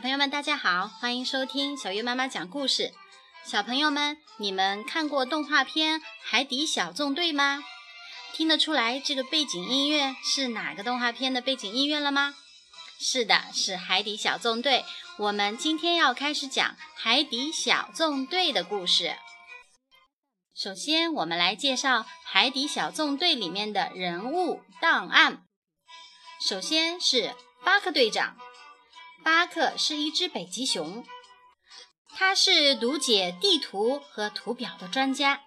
朋友们，大家好，欢迎收听小月妈妈讲故事。小朋友们，你们看过动画片《海底小纵队》吗？听得出来这个背景音乐是哪个动画片的背景音乐了吗？是的，是《海底小纵队》。我们今天要开始讲《海底小纵队》的故事。首先，我们来介绍《海底小纵队》里面的人物档案。首先是巴克队长。巴克是一只北极熊，他是读解地图和图表的专家，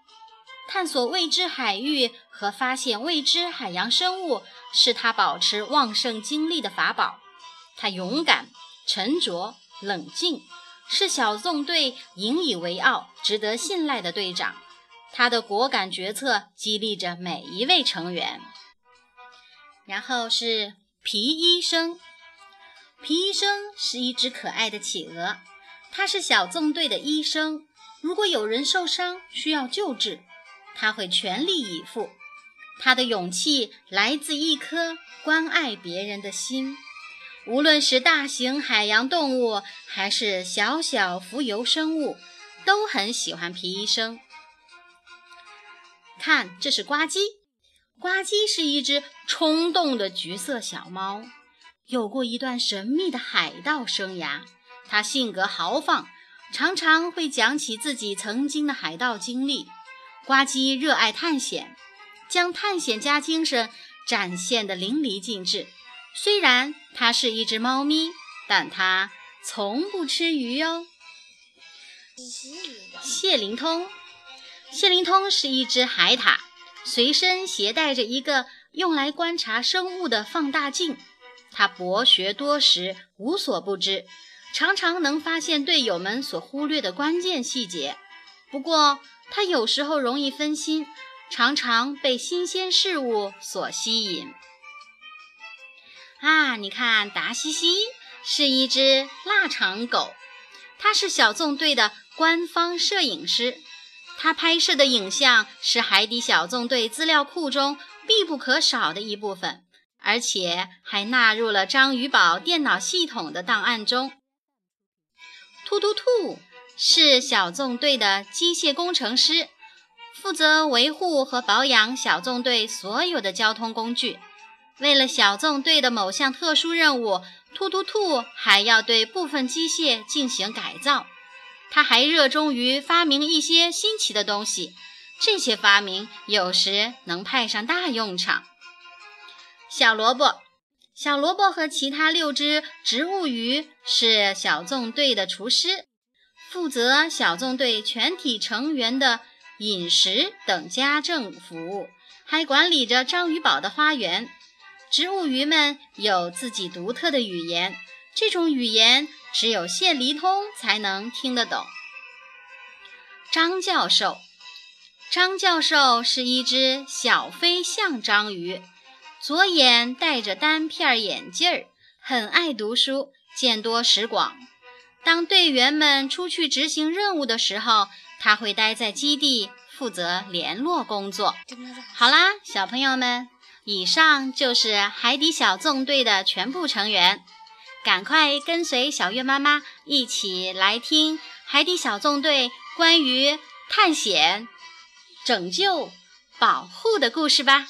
探索未知海域和发现未知海洋生物是他保持旺盛精力的法宝。他勇敢、沉着、冷静，是小纵队引以为傲、值得信赖的队长。他的果敢决策激励着每一位成员。然后是皮医生。皮医生是一只可爱的企鹅，他是小纵队的医生。如果有人受伤需要救治，他会全力以赴。他的勇气来自一颗关爱别人的心。无论是大型海洋动物，还是小小浮游生物，都很喜欢皮医生。看，这是呱唧。呱唧是一只冲动的橘色小猫。有过一段神秘的海盗生涯，他性格豪放，常常会讲起自己曾经的海盗经历。呱唧热爱探险，将探险家精神展现得淋漓尽致。虽然它是一只猫咪，但它从不吃鱼哟。谢灵通，谢灵通是一只海獭，随身携带着一个用来观察生物的放大镜。他博学多识，无所不知，常常能发现队友们所忽略的关键细节。不过，他有时候容易分心，常常被新鲜事物所吸引。啊，你看，达西西是一只腊肠狗，它是小纵队的官方摄影师，他拍摄的影像是海底小纵队资料库中必不可少的一部分。而且还纳入了章鱼堡电脑系统的档案中。突突兔是小纵队的机械工程师，负责维护和保养小纵队所有的交通工具。为了小纵队的某项特殊任务，突突兔还要对部分机械进行改造。他还热衷于发明一些新奇的东西，这些发明有时能派上大用场。小萝卜，小萝卜和其他六只植物鱼是小纵队的厨师，负责小纵队全体成员的饮食等家政服务，还管理着章鱼堡的花园。植物鱼们有自己独特的语言，这种语言只有谢离通才能听得懂。张教授，张教授是一只小飞象章鱼。左眼戴着单片眼镜儿，很爱读书，见多识广。当队员们出去执行任务的时候，他会待在基地负责联络工作。好啦，小朋友们，以上就是海底小纵队的全部成员。赶快跟随小月妈妈一起来听海底小纵队关于探险、拯救、保护的故事吧。